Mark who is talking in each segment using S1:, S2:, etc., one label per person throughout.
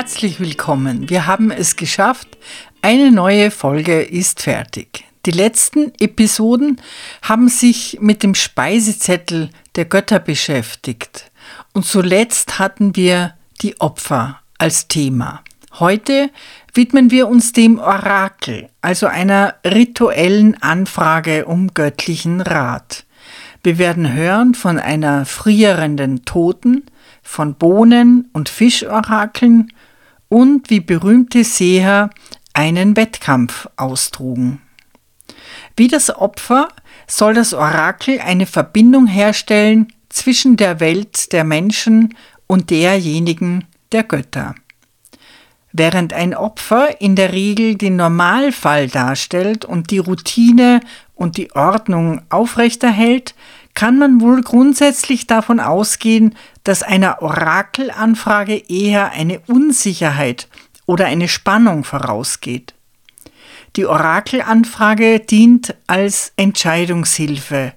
S1: Herzlich willkommen. Wir haben es geschafft. Eine neue Folge ist fertig. Die letzten Episoden haben sich mit dem Speisezettel der Götter beschäftigt. Und zuletzt hatten wir die Opfer als Thema. Heute widmen wir uns dem Orakel, also einer rituellen Anfrage um göttlichen Rat. Wir werden hören von einer frierenden Toten, von Bohnen- und Fischorakeln und wie berühmte Seher einen Wettkampf austrugen. Wie das Opfer soll das Orakel eine Verbindung herstellen zwischen der Welt der Menschen und derjenigen der Götter. Während ein Opfer in der Regel den Normalfall darstellt und die Routine und die Ordnung aufrechterhält, kann man wohl grundsätzlich davon ausgehen, dass einer Orakelanfrage eher eine Unsicherheit oder eine Spannung vorausgeht. Die Orakelanfrage dient als Entscheidungshilfe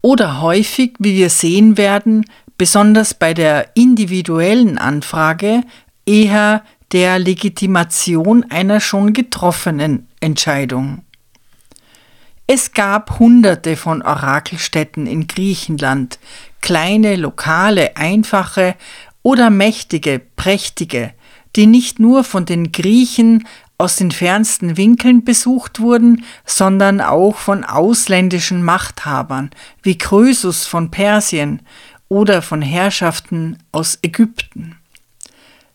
S1: oder häufig, wie wir sehen werden, besonders bei der individuellen Anfrage, eher der Legitimation einer schon getroffenen Entscheidung. Es gab hunderte von Orakelstätten in Griechenland, kleine, lokale, einfache oder mächtige, prächtige, die nicht nur von den Griechen aus den fernsten Winkeln besucht wurden, sondern auch von ausländischen Machthabern wie Krösus von Persien oder von Herrschaften aus Ägypten.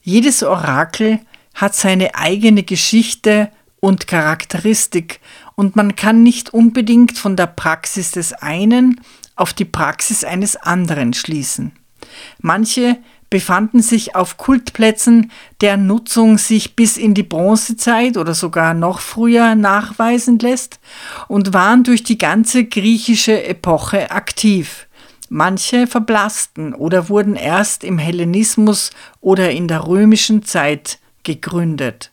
S1: Jedes Orakel hat seine eigene Geschichte und Charakteristik und man kann nicht unbedingt von der Praxis des einen auf die Praxis eines anderen schließen. Manche befanden sich auf Kultplätzen, deren Nutzung sich bis in die Bronzezeit oder sogar noch früher nachweisen lässt und waren durch die ganze griechische Epoche aktiv. Manche verblassten oder wurden erst im Hellenismus oder in der römischen Zeit gegründet.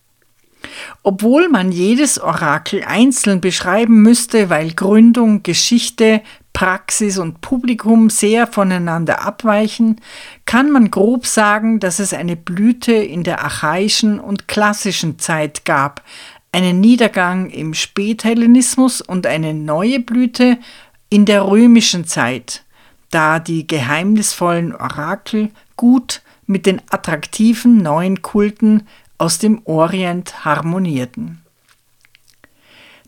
S1: Obwohl man jedes Orakel einzeln beschreiben müsste, weil Gründung, Geschichte, Praxis und Publikum sehr voneinander abweichen, kann man grob sagen, dass es eine Blüte in der archaischen und klassischen Zeit gab, einen Niedergang im Späthellenismus und eine neue Blüte in der römischen Zeit, da die geheimnisvollen Orakel gut mit den attraktiven neuen Kulten aus dem Orient harmonierten.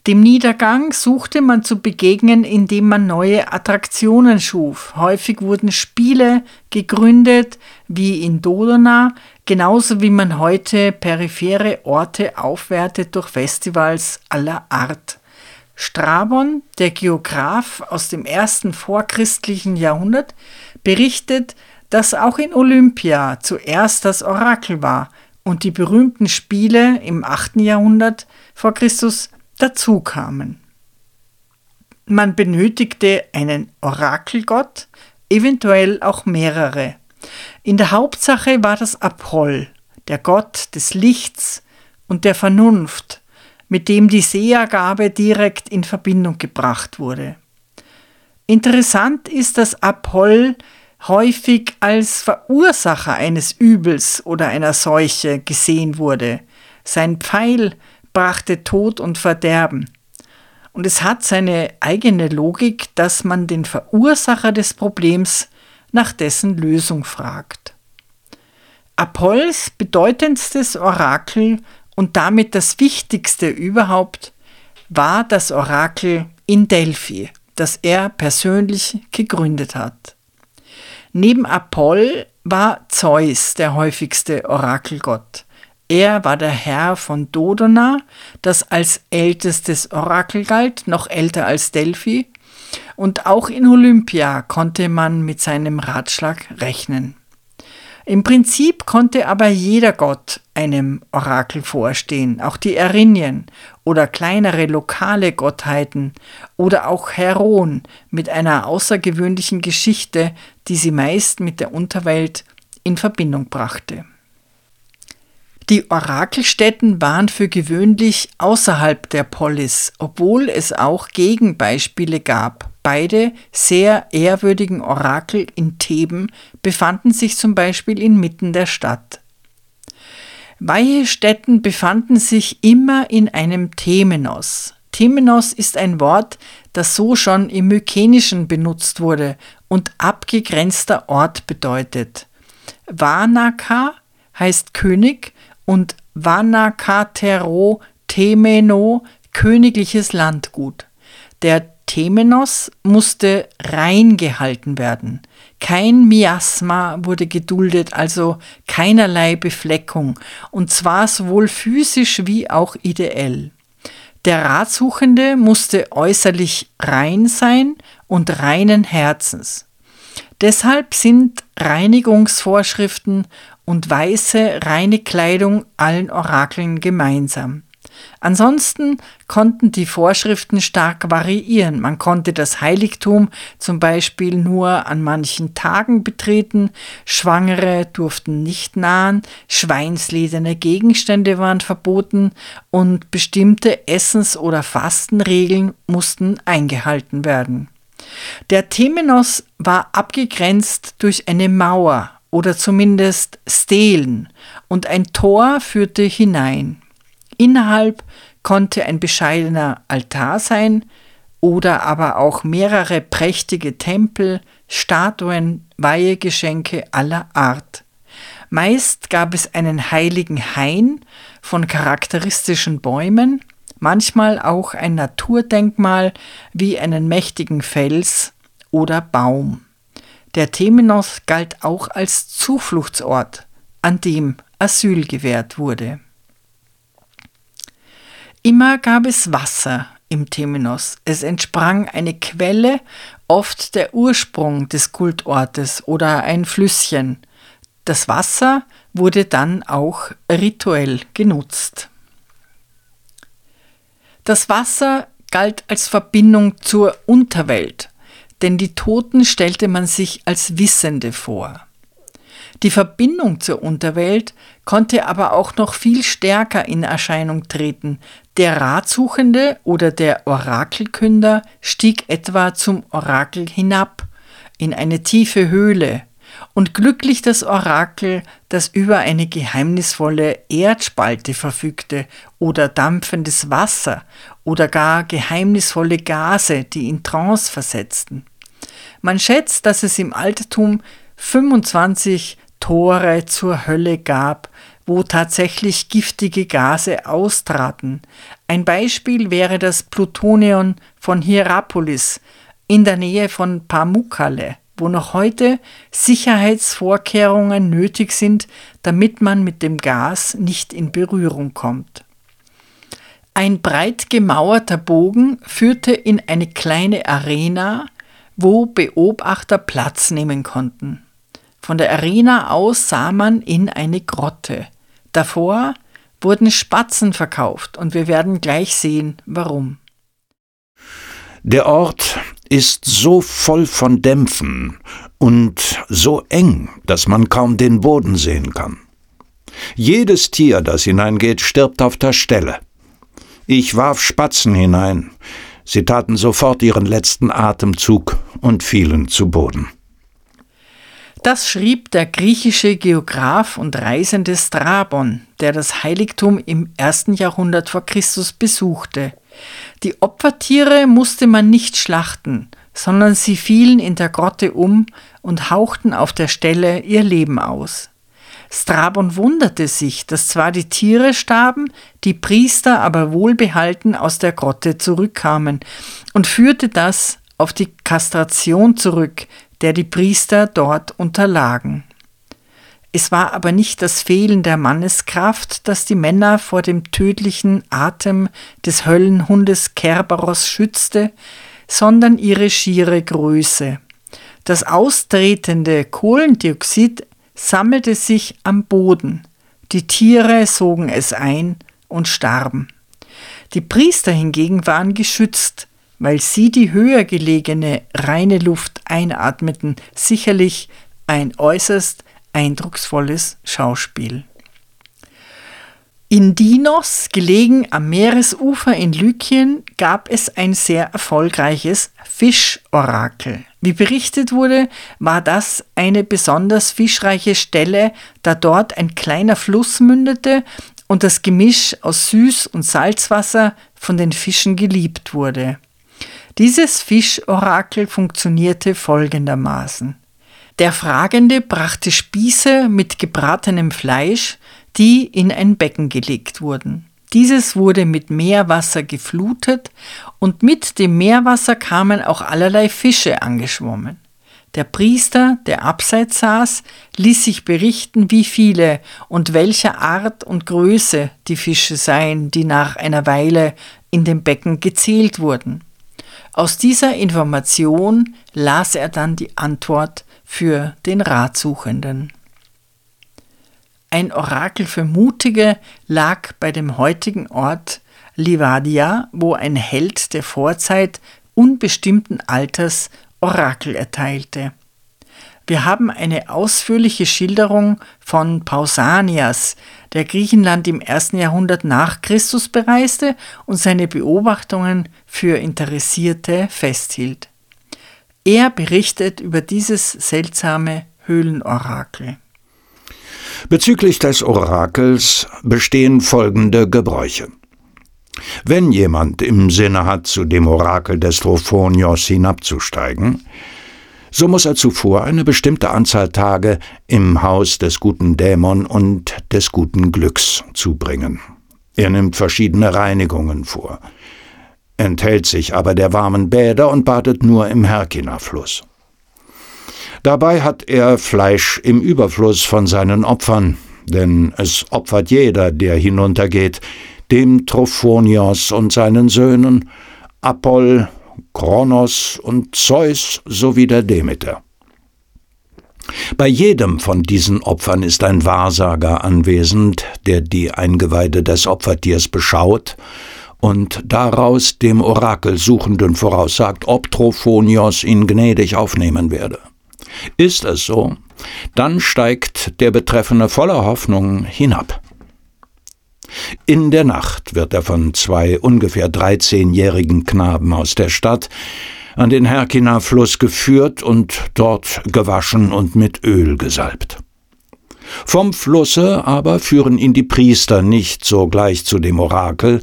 S1: Dem Niedergang suchte man zu begegnen, indem man neue Attraktionen schuf. Häufig wurden Spiele gegründet, wie in Dodona, genauso wie man heute periphere Orte aufwertet durch Festivals aller Art. Strabon, der Geograph aus dem ersten vorchristlichen Jahrhundert, berichtet, dass auch in Olympia zuerst das Orakel war, und die berühmten Spiele im 8. Jahrhundert vor Christus dazu kamen. Man benötigte einen Orakelgott, eventuell auch mehrere. In der Hauptsache war das Apoll, der Gott des Lichts und der Vernunft, mit dem die Sehergabe direkt in Verbindung gebracht wurde. Interessant ist, dass Apoll häufig als Verursacher eines Übels oder einer Seuche gesehen wurde. Sein Pfeil brachte Tod und Verderben. Und es hat seine eigene Logik, dass man den Verursacher des Problems nach dessen Lösung fragt. Apolls bedeutendstes Orakel und damit das wichtigste überhaupt war das Orakel in Delphi, das er persönlich gegründet hat. Neben Apoll war Zeus der häufigste Orakelgott. Er war der Herr von Dodona, das als ältestes Orakel galt, noch älter als Delphi, und auch in Olympia konnte man mit seinem Ratschlag rechnen. Im Prinzip konnte aber jeder Gott einem Orakel vorstehen, auch die Erinien oder kleinere lokale Gottheiten oder auch Heron mit einer außergewöhnlichen Geschichte, die sie meist mit der Unterwelt in Verbindung brachte. Die Orakelstätten waren für gewöhnlich außerhalb der Polis, obwohl es auch Gegenbeispiele gab. Beide sehr ehrwürdigen Orakel in Theben befanden sich zum Beispiel inmitten der Stadt. Weihestätten befanden sich immer in einem Themenos. Themenos ist ein Wort, das so schon im Mykenischen benutzt wurde und abgegrenzter Ort bedeutet. Vanaka heißt König und Vanakatero Temeno königliches Landgut. Der Temenos musste rein gehalten werden. Kein Miasma wurde geduldet, also keinerlei Befleckung, und zwar sowohl physisch wie auch ideell. Der Ratsuchende musste äußerlich rein sein und reinen Herzens. Deshalb sind Reinigungsvorschriften und weiße, reine Kleidung allen Orakeln gemeinsam. Ansonsten konnten die Vorschriften stark variieren. Man konnte das Heiligtum zum Beispiel nur an manchen Tagen betreten, Schwangere durften nicht nahen, schweinslederne Gegenstände waren verboten und bestimmte Essens- oder Fastenregeln mussten eingehalten werden. Der Temenos war abgegrenzt durch eine Mauer oder zumindest Stelen, und ein Tor führte hinein. Innerhalb konnte ein bescheidener Altar sein oder aber auch mehrere prächtige Tempel, Statuen, Weihegeschenke aller Art. Meist gab es einen heiligen Hain von charakteristischen Bäumen, manchmal auch ein Naturdenkmal wie einen mächtigen Fels oder Baum. Der Temenos galt auch als Zufluchtsort, an dem Asyl gewährt wurde. Immer gab es Wasser im Temenos. Es entsprang eine Quelle, oft der Ursprung des Kultortes oder ein Flüsschen. Das Wasser wurde dann auch rituell genutzt. Das Wasser galt als Verbindung zur Unterwelt denn die Toten stellte man sich als Wissende vor. Die Verbindung zur Unterwelt konnte aber auch noch viel stärker in Erscheinung treten. Der Ratsuchende oder der Orakelkünder stieg etwa zum Orakel hinab, in eine tiefe Höhle, und glücklich das Orakel, das über eine geheimnisvolle Erdspalte verfügte oder dampfendes Wasser oder gar geheimnisvolle Gase, die in Trance versetzten. Man schätzt, dass es im Altertum 25 Tore zur Hölle gab, wo tatsächlich giftige Gase austraten. Ein Beispiel wäre das Plutonion von Hierapolis in der Nähe von Pamukkale, wo noch heute Sicherheitsvorkehrungen nötig sind, damit man mit dem Gas nicht in Berührung kommt. Ein breit gemauerter Bogen führte in eine kleine Arena, wo Beobachter Platz nehmen konnten. Von der Arena aus sah man in eine Grotte. Davor wurden Spatzen verkauft und wir werden gleich sehen, warum.
S2: Der Ort ist so voll von Dämpfen und so eng, dass man kaum den Boden sehen kann. Jedes Tier, das hineingeht, stirbt auf der Stelle. Ich warf Spatzen hinein, Sie taten sofort ihren letzten Atemzug und fielen zu Boden.
S1: Das schrieb der griechische Geograph und Reisende Strabon, der das Heiligtum im ersten Jahrhundert vor Christus besuchte. Die Opfertiere musste man nicht schlachten, sondern sie fielen in der Grotte um und hauchten auf der Stelle ihr Leben aus. Strabon wunderte sich, dass zwar die Tiere starben, die Priester aber wohlbehalten aus der Grotte zurückkamen und führte das auf die Kastration zurück, der die Priester dort unterlagen. Es war aber nicht das Fehlen der Manneskraft, das die Männer vor dem tödlichen Atem des Höllenhundes Kerberos schützte, sondern ihre schiere Größe. Das austretende Kohlendioxid sammelte sich am Boden. Die Tiere sogen es ein und starben. Die Priester hingegen waren geschützt, weil sie die höher gelegene reine Luft einatmeten, sicherlich ein äußerst eindrucksvolles Schauspiel. In Dinos, gelegen am Meeresufer in Lykien, gab es ein sehr erfolgreiches Fischorakel. Wie berichtet wurde, war das eine besonders fischreiche Stelle, da dort ein kleiner Fluss mündete und das Gemisch aus Süß- und Salzwasser von den Fischen geliebt wurde. Dieses Fischorakel funktionierte folgendermaßen. Der Fragende brachte Spieße mit gebratenem Fleisch, die in ein Becken gelegt wurden. Dieses wurde mit Meerwasser geflutet und mit dem Meerwasser kamen auch allerlei Fische angeschwommen. Der Priester, der abseits saß, ließ sich berichten, wie viele und welcher Art und Größe die Fische seien, die nach einer Weile in dem Becken gezählt wurden. Aus dieser Information las er dann die Antwort für den Ratsuchenden. Ein Orakel für Mutige lag bei dem heutigen Ort Livadia, wo ein Held der Vorzeit unbestimmten Alters Orakel erteilte. Wir haben eine ausführliche Schilderung von Pausanias, der Griechenland im ersten Jahrhundert nach Christus bereiste und seine Beobachtungen für Interessierte festhielt. Er berichtet über dieses seltsame Höhlenorakel.
S2: Bezüglich des Orakels bestehen folgende Gebräuche. Wenn jemand im Sinne hat, zu dem Orakel des Trophonios hinabzusteigen, so muss er zuvor eine bestimmte Anzahl Tage im Haus des guten Dämon und des guten Glücks zubringen. Er nimmt verschiedene Reinigungen vor, enthält sich aber der warmen Bäder und badet nur im Herkina-Fluss. Dabei hat er Fleisch im Überfluss von seinen Opfern, denn es opfert jeder, der hinuntergeht, dem Trophonios und seinen Söhnen, Apoll, Kronos und Zeus sowie der Demeter. Bei jedem von diesen Opfern ist ein Wahrsager anwesend, der die Eingeweide des Opfertiers beschaut und daraus dem Orakelsuchenden voraussagt, ob Trophonios ihn gnädig aufnehmen werde. Ist es so, dann steigt der Betreffende voller Hoffnung hinab. In der Nacht wird er von zwei ungefähr dreizehnjährigen Knaben aus der Stadt an den Herkina-Fluss geführt und dort gewaschen und mit Öl gesalbt. Vom Flusse aber führen ihn die Priester nicht sogleich zu dem Orakel,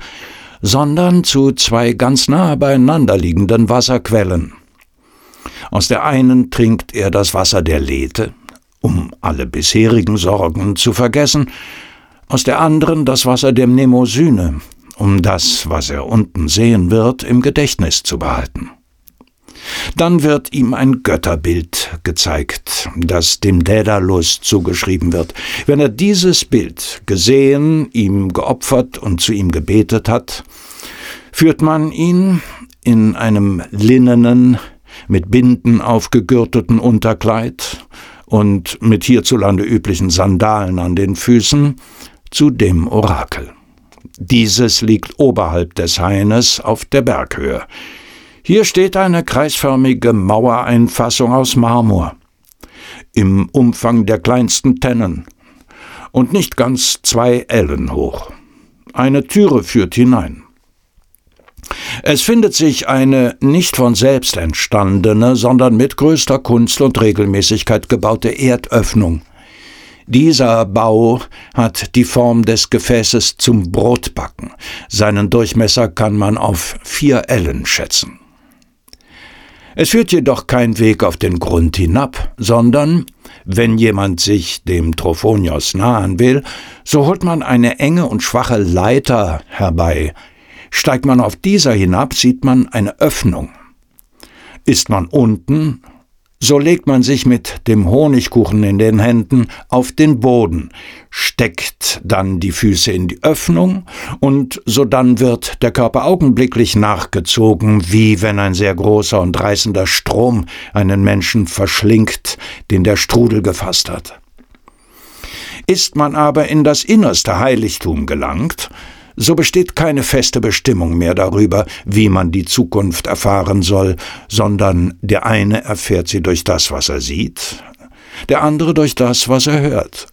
S2: sondern zu zwei ganz nahe beieinander liegenden Wasserquellen. Aus der einen trinkt er das Wasser der Lethe, um alle bisherigen Sorgen zu vergessen, aus der anderen das Wasser der Mnemosyne, um das, was er unten sehen wird, im Gedächtnis zu behalten. Dann wird ihm ein Götterbild gezeigt, das dem Daedalus zugeschrieben wird. Wenn er dieses Bild gesehen, ihm geopfert und zu ihm gebetet hat, führt man ihn in einem linnenen, mit Binden aufgegürteten Unterkleid und mit hierzulande üblichen Sandalen an den Füßen zu dem Orakel. Dieses liegt oberhalb des Haines auf der Berghöhe. Hier steht eine kreisförmige Mauereinfassung aus Marmor, im Umfang der kleinsten Tennen und nicht ganz zwei Ellen hoch. Eine Türe führt hinein. Es findet sich eine nicht von selbst entstandene, sondern mit größter Kunst und Regelmäßigkeit gebaute Erdöffnung. Dieser Bau hat die Form des Gefäßes zum Brotbacken. Seinen Durchmesser kann man auf vier Ellen schätzen. Es führt jedoch kein Weg auf den Grund hinab, sondern, wenn jemand sich dem Trophonios nahen will, so holt man eine enge und schwache Leiter herbei, Steigt man auf dieser hinab, sieht man eine Öffnung. Ist man unten, so legt man sich mit dem Honigkuchen in den Händen auf den Boden, steckt dann die Füße in die Öffnung und sodann wird der Körper augenblicklich nachgezogen, wie wenn ein sehr großer und reißender Strom einen Menschen verschlingt, den der Strudel gefasst hat. Ist man aber in das innerste Heiligtum gelangt, so besteht keine feste Bestimmung mehr darüber, wie man die Zukunft erfahren soll, sondern der eine erfährt sie durch das, was er sieht, der andere durch das, was er hört.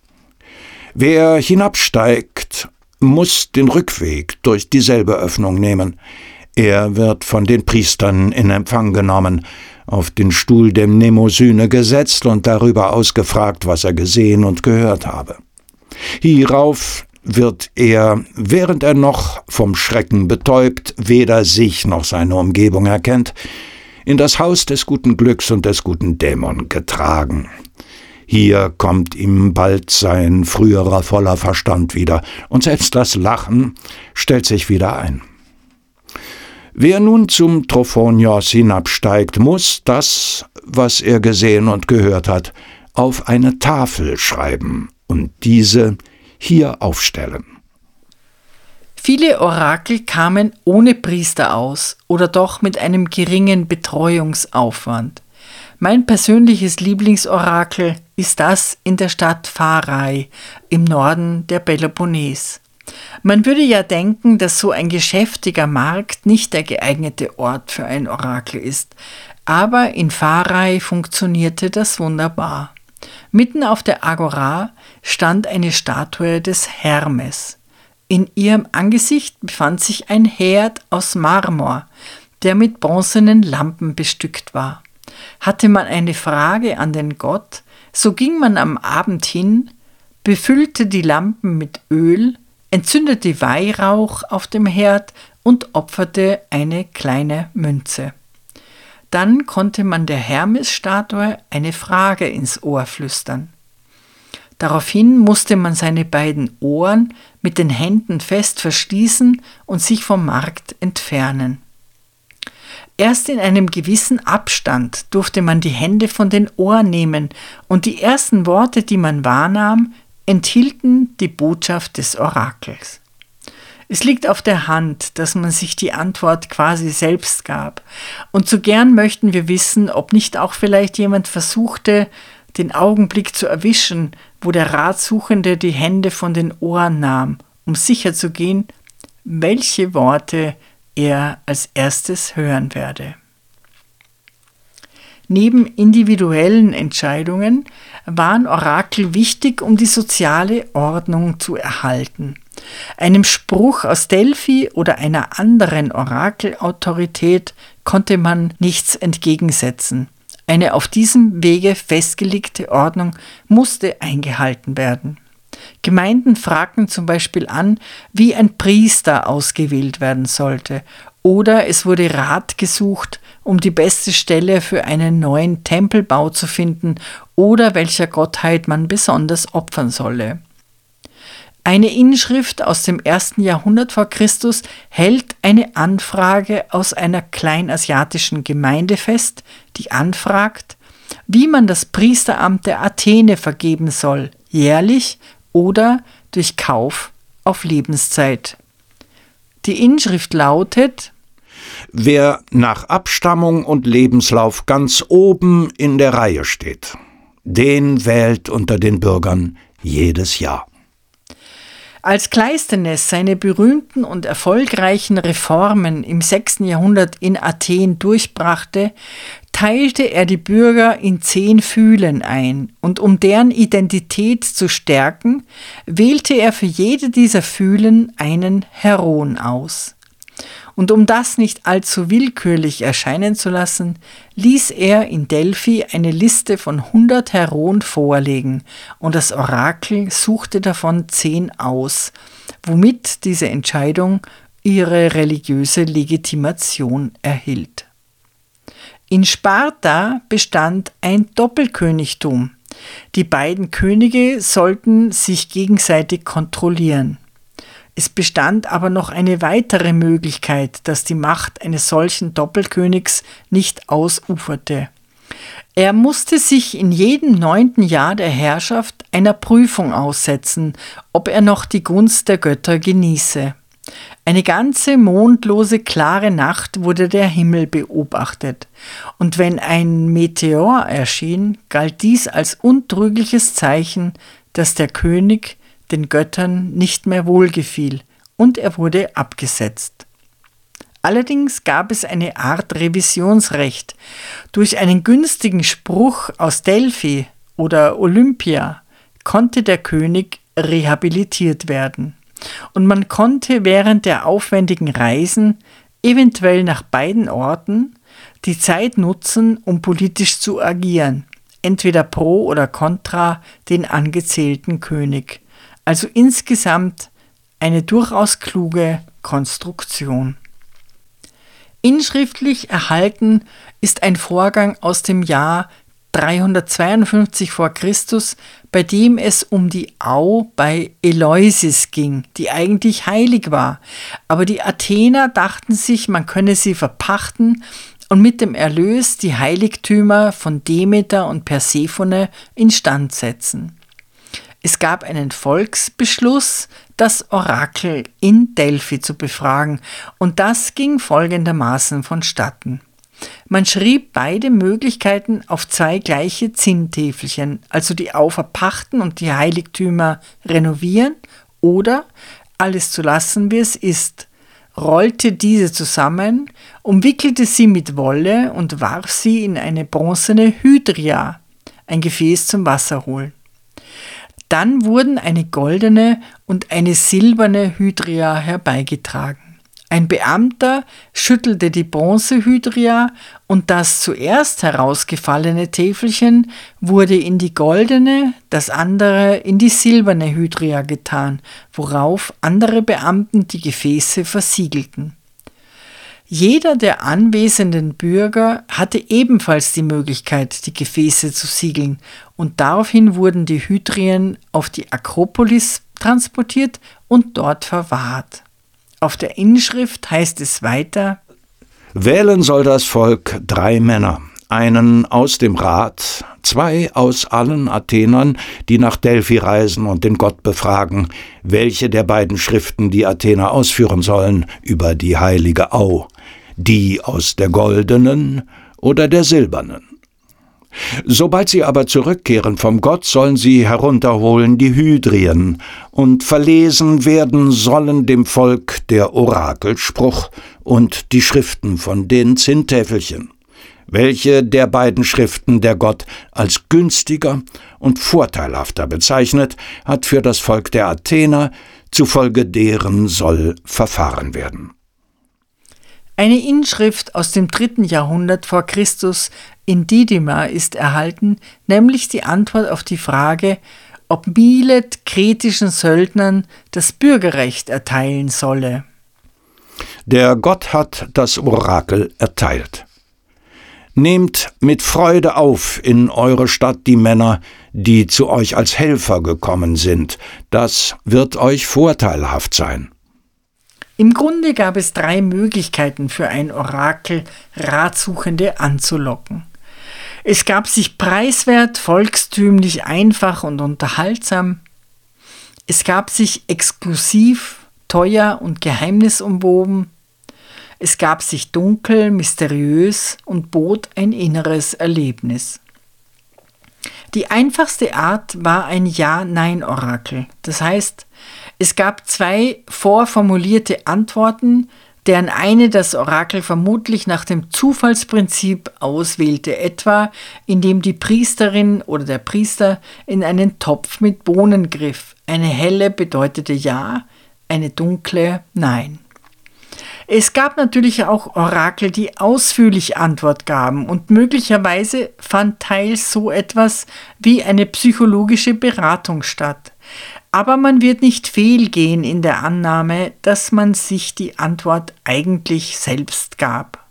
S2: Wer hinabsteigt, muss den Rückweg durch dieselbe Öffnung nehmen. Er wird von den Priestern in Empfang genommen, auf den Stuhl der Mnemosyne gesetzt und darüber ausgefragt, was er gesehen und gehört habe. Hierauf wird er, während er noch vom Schrecken betäubt, weder sich noch seine Umgebung erkennt, in das Haus des guten Glücks und des guten Dämon getragen. Hier kommt ihm bald sein früherer voller Verstand wieder, und selbst das Lachen stellt sich wieder ein. Wer nun zum Trophonios hinabsteigt, muss das, was er gesehen und gehört hat, auf eine Tafel schreiben und diese hier aufstellen.
S1: Viele Orakel kamen ohne Priester aus oder doch mit einem geringen Betreuungsaufwand. Mein persönliches Lieblingsorakel ist das in der Stadt Pharai im Norden der Peloponnes. Man würde ja denken, dass so ein geschäftiger Markt nicht der geeignete Ort für ein Orakel ist, aber in Pharei funktionierte das wunderbar. Mitten auf der Agora stand eine Statue des Hermes. In ihrem Angesicht befand sich ein Herd aus Marmor, der mit bronzenen Lampen bestückt war. Hatte man eine Frage an den Gott, so ging man am Abend hin, befüllte die Lampen mit Öl entzündete Weihrauch auf dem Herd und opferte eine kleine Münze. Dann konnte man der Hermes-Statue eine Frage ins Ohr flüstern. Daraufhin musste man seine beiden Ohren mit den Händen fest verschließen und sich vom Markt entfernen. Erst in einem gewissen Abstand durfte man die Hände von den Ohren nehmen, und die ersten Worte, die man wahrnahm, enthielten die Botschaft des Orakels. Es liegt auf der Hand, dass man sich die Antwort quasi selbst gab. Und so gern möchten wir wissen, ob nicht auch vielleicht jemand versuchte, den Augenblick zu erwischen, wo der Ratsuchende die Hände von den Ohren nahm, um sicherzugehen, welche Worte er als erstes hören werde. Neben individuellen Entscheidungen waren Orakel wichtig, um die soziale Ordnung zu erhalten. Einem Spruch aus Delphi oder einer anderen Orakelautorität konnte man nichts entgegensetzen. Eine auf diesem Wege festgelegte Ordnung musste eingehalten werden. Gemeinden fragten zum Beispiel an, wie ein Priester ausgewählt werden sollte, oder es wurde Rat gesucht, um die beste Stelle für einen neuen Tempelbau zu finden oder welcher Gottheit man besonders opfern solle. Eine Inschrift aus dem ersten Jahrhundert vor Christus hält eine Anfrage aus einer kleinasiatischen Gemeinde fest, die anfragt, wie man das Priesteramt der Athene vergeben soll, jährlich oder durch Kauf auf Lebenszeit. Die Inschrift lautet
S2: wer nach Abstammung und Lebenslauf ganz oben in der Reihe steht, den wählt unter den Bürgern jedes Jahr.
S1: Als Kleistenes seine berühmten und erfolgreichen Reformen im 6. Jahrhundert in Athen durchbrachte, teilte er die Bürger in zehn Fühlen ein, und um deren Identität zu stärken, wählte er für jede dieser Fühlen einen Heron aus. Und um das nicht allzu willkürlich erscheinen zu lassen, ließ er in Delphi eine Liste von 100 Heroen vorlegen und das Orakel suchte davon zehn aus, womit diese Entscheidung ihre religiöse Legitimation erhielt. In Sparta bestand ein Doppelkönigtum. Die beiden Könige sollten sich gegenseitig kontrollieren. Es bestand aber noch eine weitere Möglichkeit, dass die Macht eines solchen Doppelkönigs nicht ausuferte. Er musste sich in jedem neunten Jahr der Herrschaft einer Prüfung aussetzen, ob er noch die Gunst der Götter genieße. Eine ganze mondlose, klare Nacht wurde der Himmel beobachtet, und wenn ein Meteor erschien, galt dies als untrügliches Zeichen, dass der König den Göttern nicht mehr wohlgefiel und er wurde abgesetzt. Allerdings gab es eine Art Revisionsrecht. Durch einen günstigen Spruch aus Delphi oder Olympia konnte der König rehabilitiert werden. Und man konnte während der aufwendigen Reisen, eventuell nach beiden Orten, die Zeit nutzen, um politisch zu agieren, entweder pro oder contra den angezählten König. Also insgesamt eine durchaus kluge Konstruktion. Inschriftlich erhalten ist ein Vorgang aus dem Jahr 352 vor Christus, bei dem es um die Au bei Eleusis ging, die eigentlich heilig war. Aber die Athener dachten sich, man könne sie verpachten und mit dem Erlös die Heiligtümer von Demeter und Persephone instand setzen. Es gab einen Volksbeschluss, das Orakel in Delphi zu befragen, und das ging folgendermaßen vonstatten. Man schrieb beide Möglichkeiten auf zwei gleiche Zinntäfelchen, also die Auferpachten und die Heiligtümer renovieren oder alles zu lassen, wie es ist, rollte diese zusammen, umwickelte sie mit Wolle und warf sie in eine bronzene Hydria, ein Gefäß zum Wasserholen. Dann wurden eine goldene und eine silberne Hydria herbeigetragen. Ein Beamter schüttelte die Bronzehydria und das zuerst herausgefallene Täfelchen wurde in die goldene, das andere in die silberne Hydria getan, worauf andere Beamten die Gefäße versiegelten. Jeder der anwesenden Bürger hatte ebenfalls die Möglichkeit, die Gefäße zu siegeln, und daraufhin wurden die Hydrien auf die Akropolis transportiert und dort verwahrt. Auf der Inschrift heißt es weiter
S2: Wählen soll das Volk drei Männer, einen aus dem Rat, zwei aus allen Athenern, die nach Delphi reisen und den Gott befragen, welche der beiden Schriften die Athener ausführen sollen über die heilige Au, die aus der goldenen oder der silbernen. Sobald sie aber zurückkehren vom Gott, sollen sie herunterholen die Hydrien, und verlesen werden sollen dem Volk der Orakelspruch und die Schriften von den Zinntäfelchen welche der beiden Schriften der Gott als günstiger und vorteilhafter bezeichnet, hat für das Volk der Athener, zufolge deren soll verfahren werden.
S1: Eine Inschrift aus dem dritten Jahrhundert vor Christus in Didyma ist erhalten, nämlich die Antwort auf die Frage, ob Milet kretischen Söldnern das Bürgerrecht erteilen solle.
S2: Der Gott hat das Orakel erteilt. Nehmt mit Freude auf in eure Stadt die Männer, die zu euch als Helfer gekommen sind, das wird euch vorteilhaft sein.
S1: Im Grunde gab es drei Möglichkeiten für ein Orakel, Ratsuchende anzulocken. Es gab sich preiswert, volkstümlich, einfach und unterhaltsam. Es gab sich exklusiv, teuer und geheimnisumwoben. Es gab sich dunkel, mysteriös und bot ein inneres Erlebnis. Die einfachste Art war ein Ja-Nein-Orakel. Das heißt, es gab zwei vorformulierte Antworten, deren eine das Orakel vermutlich nach dem Zufallsprinzip auswählte, etwa indem die Priesterin oder der Priester in einen Topf mit Bohnen griff. Eine helle bedeutete Ja, eine dunkle Nein. Es gab natürlich auch Orakel, die ausführlich Antwort gaben und möglicherweise fand teils so etwas wie eine psychologische Beratung statt. Aber man wird nicht fehlgehen in der Annahme, dass man sich die Antwort eigentlich selbst gab.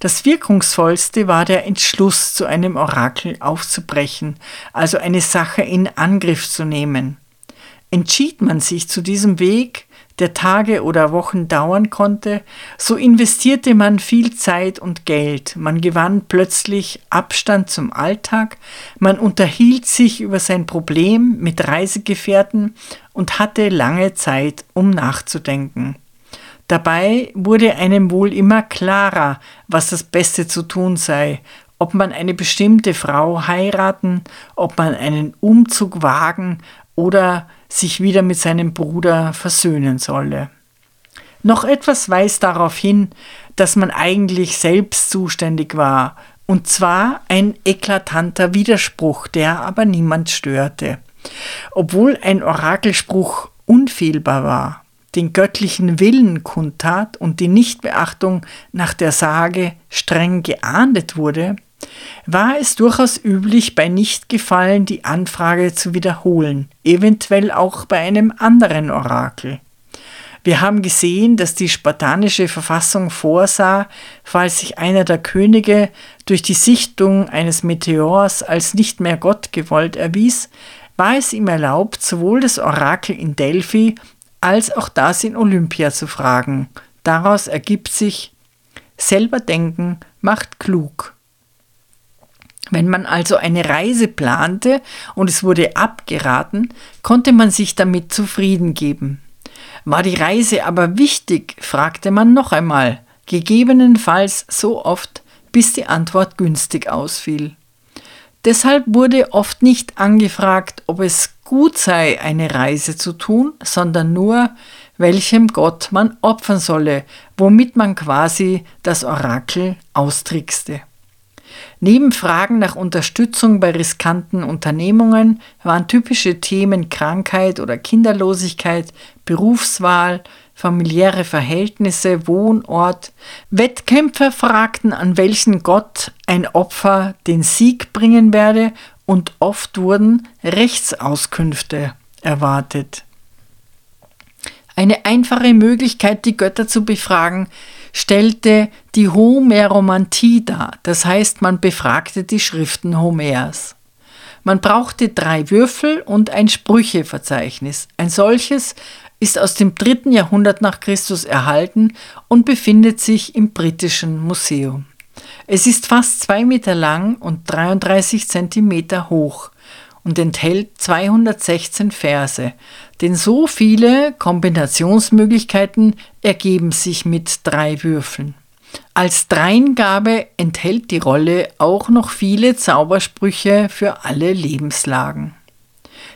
S1: Das Wirkungsvollste war der Entschluss, zu einem Orakel aufzubrechen, also eine Sache in Angriff zu nehmen. Entschied man sich zu diesem Weg, der Tage oder Wochen dauern konnte, so investierte man viel Zeit und Geld, man gewann plötzlich Abstand zum Alltag, man unterhielt sich über sein Problem mit Reisegefährten und hatte lange Zeit, um nachzudenken. Dabei wurde einem wohl immer klarer, was das Beste zu tun sei, ob man eine bestimmte Frau heiraten, ob man einen Umzug wagen oder sich wieder mit seinem Bruder versöhnen solle. Noch etwas weist darauf hin, dass man eigentlich selbst zuständig war, und zwar ein eklatanter Widerspruch, der aber niemand störte. Obwohl ein Orakelspruch unfehlbar war, den göttlichen Willen kundtat und die Nichtbeachtung nach der Sage streng geahndet wurde, war es durchaus üblich, bei Nichtgefallen die Anfrage zu wiederholen, eventuell auch bei einem anderen Orakel. Wir haben gesehen, dass die spartanische Verfassung vorsah, falls sich einer der Könige durch die Sichtung eines Meteors als nicht mehr Gott gewollt erwies, war es ihm erlaubt, sowohl das Orakel in Delphi als auch das in Olympia zu fragen. Daraus ergibt sich, selber denken macht klug. Wenn man also eine Reise plante und es wurde abgeraten, konnte man sich damit zufrieden geben. War die Reise aber wichtig, fragte man noch einmal, gegebenenfalls so oft, bis die Antwort günstig ausfiel. Deshalb wurde oft nicht angefragt, ob es gut sei, eine Reise zu tun, sondern nur, welchem Gott man opfern solle, womit man quasi das Orakel austrickste. Neben Fragen nach Unterstützung bei riskanten Unternehmungen waren typische Themen Krankheit oder Kinderlosigkeit, Berufswahl, familiäre Verhältnisse, Wohnort. Wettkämpfer fragten, an welchen Gott ein Opfer den Sieg bringen werde, und oft wurden Rechtsauskünfte erwartet. Eine einfache Möglichkeit, die Götter zu befragen, stellte die Homeromantie dar, das heißt man befragte die Schriften Homers. Man brauchte drei Würfel und ein Sprücheverzeichnis. Ein solches ist aus dem dritten Jahrhundert nach Christus erhalten und befindet sich im Britischen Museum. Es ist fast zwei Meter lang und 33 Zentimeter hoch und enthält 216 Verse, denn so viele Kombinationsmöglichkeiten ergeben sich mit drei Würfeln. Als Dreingabe enthält die Rolle auch noch viele Zaubersprüche für alle Lebenslagen.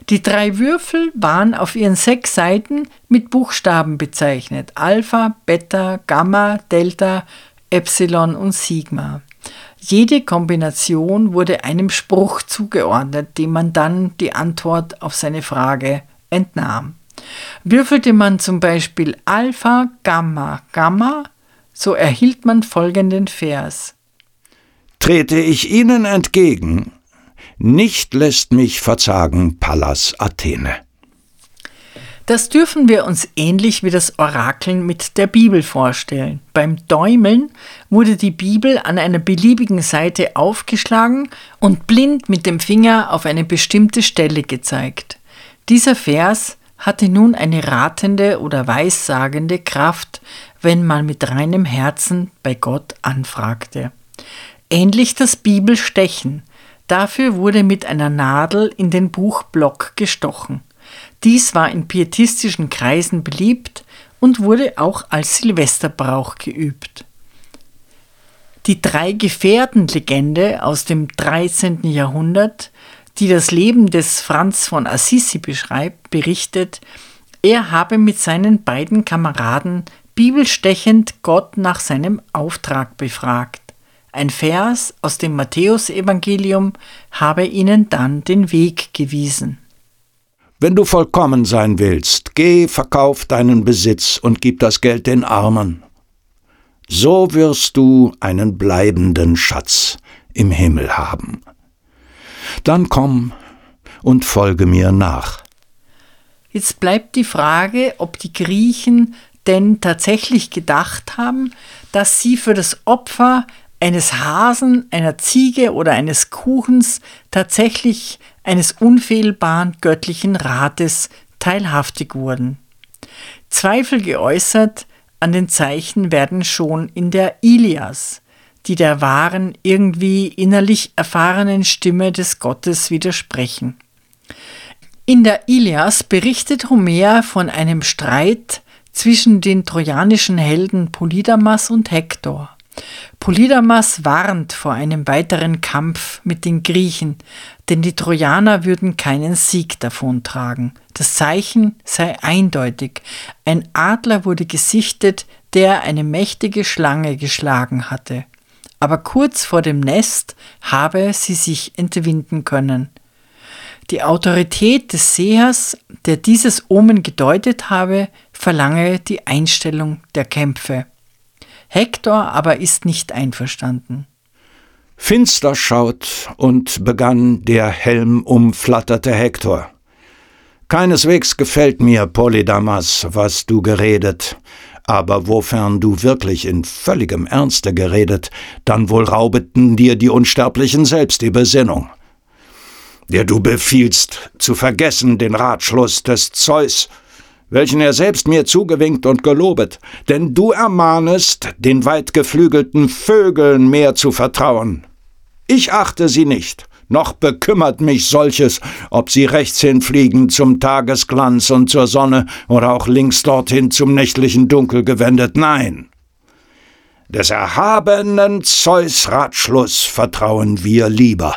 S1: Die drei Würfel waren auf ihren sechs Seiten mit Buchstaben bezeichnet: Alpha, Beta, Gamma, Delta, Epsilon und Sigma. Jede Kombination wurde einem Spruch zugeordnet, dem man dann die Antwort auf seine Frage entnahm. Würfelte man zum Beispiel Alpha, Gamma, Gamma, so erhielt man folgenden Vers.
S2: Trete ich Ihnen entgegen, nicht lässt mich verzagen Pallas Athene.
S1: Das dürfen wir uns ähnlich wie das Orakeln mit der Bibel vorstellen. Beim Däumeln wurde die Bibel an einer beliebigen Seite aufgeschlagen und blind mit dem Finger auf eine bestimmte Stelle gezeigt. Dieser Vers hatte nun eine ratende oder weissagende Kraft, wenn man mit reinem Herzen bei Gott anfragte. Ähnlich das Bibelstechen. Dafür wurde mit einer Nadel in den Buchblock gestochen. Dies war in pietistischen Kreisen beliebt und wurde auch als Silvesterbrauch geübt. Die drei Gefährten-Legende aus dem 13. Jahrhundert, die das Leben des Franz von Assisi beschreibt, berichtet, er habe mit seinen beiden Kameraden bibelstechend Gott nach seinem Auftrag befragt. Ein Vers aus dem Matthäusevangelium habe ihnen dann den Weg gewiesen.
S2: Wenn du vollkommen sein willst, geh, verkauf deinen Besitz und gib das Geld den Armen. So wirst du einen bleibenden Schatz im Himmel haben. Dann komm und folge mir nach.
S1: Jetzt bleibt die Frage, ob die Griechen denn tatsächlich gedacht haben, dass sie für das Opfer eines Hasen, einer Ziege oder eines Kuchens tatsächlich eines unfehlbaren göttlichen Rates teilhaftig wurden. Zweifel geäußert an den Zeichen werden schon in der Ilias, die der wahren, irgendwie innerlich erfahrenen Stimme des Gottes widersprechen. In der Ilias berichtet Homer von einem Streit zwischen den trojanischen Helden Polydamas und Hektor. Polydamas warnt vor einem weiteren Kampf mit den Griechen, denn die Trojaner würden keinen Sieg davontragen. Das Zeichen sei eindeutig. Ein Adler wurde gesichtet, der eine mächtige Schlange geschlagen hatte. Aber kurz vor dem Nest habe sie sich entwinden können. Die Autorität des Sehers, der dieses Omen gedeutet habe, verlange die Einstellung der Kämpfe. Hektor aber ist nicht einverstanden.
S2: Finster schaut und begann der Helm umflatterte Hektor. Keineswegs gefällt mir, Polydamas, was du geredet, aber wofern du wirklich in völligem Ernste geredet, dann wohl raubeten dir die Unsterblichen selbst die Besinnung. Der du befiehlst, zu vergessen den Ratschluss des Zeus, welchen er selbst mir zugewinkt und gelobet, denn du ermahnest, den weitgeflügelten Vögeln mehr zu vertrauen. Ich achte sie nicht, noch bekümmert mich solches, ob sie rechts hinfliegen zum Tagesglanz und zur Sonne oder auch links dorthin zum nächtlichen Dunkel gewendet, nein. Des erhabenen Zeus Ratschluss vertrauen wir lieber,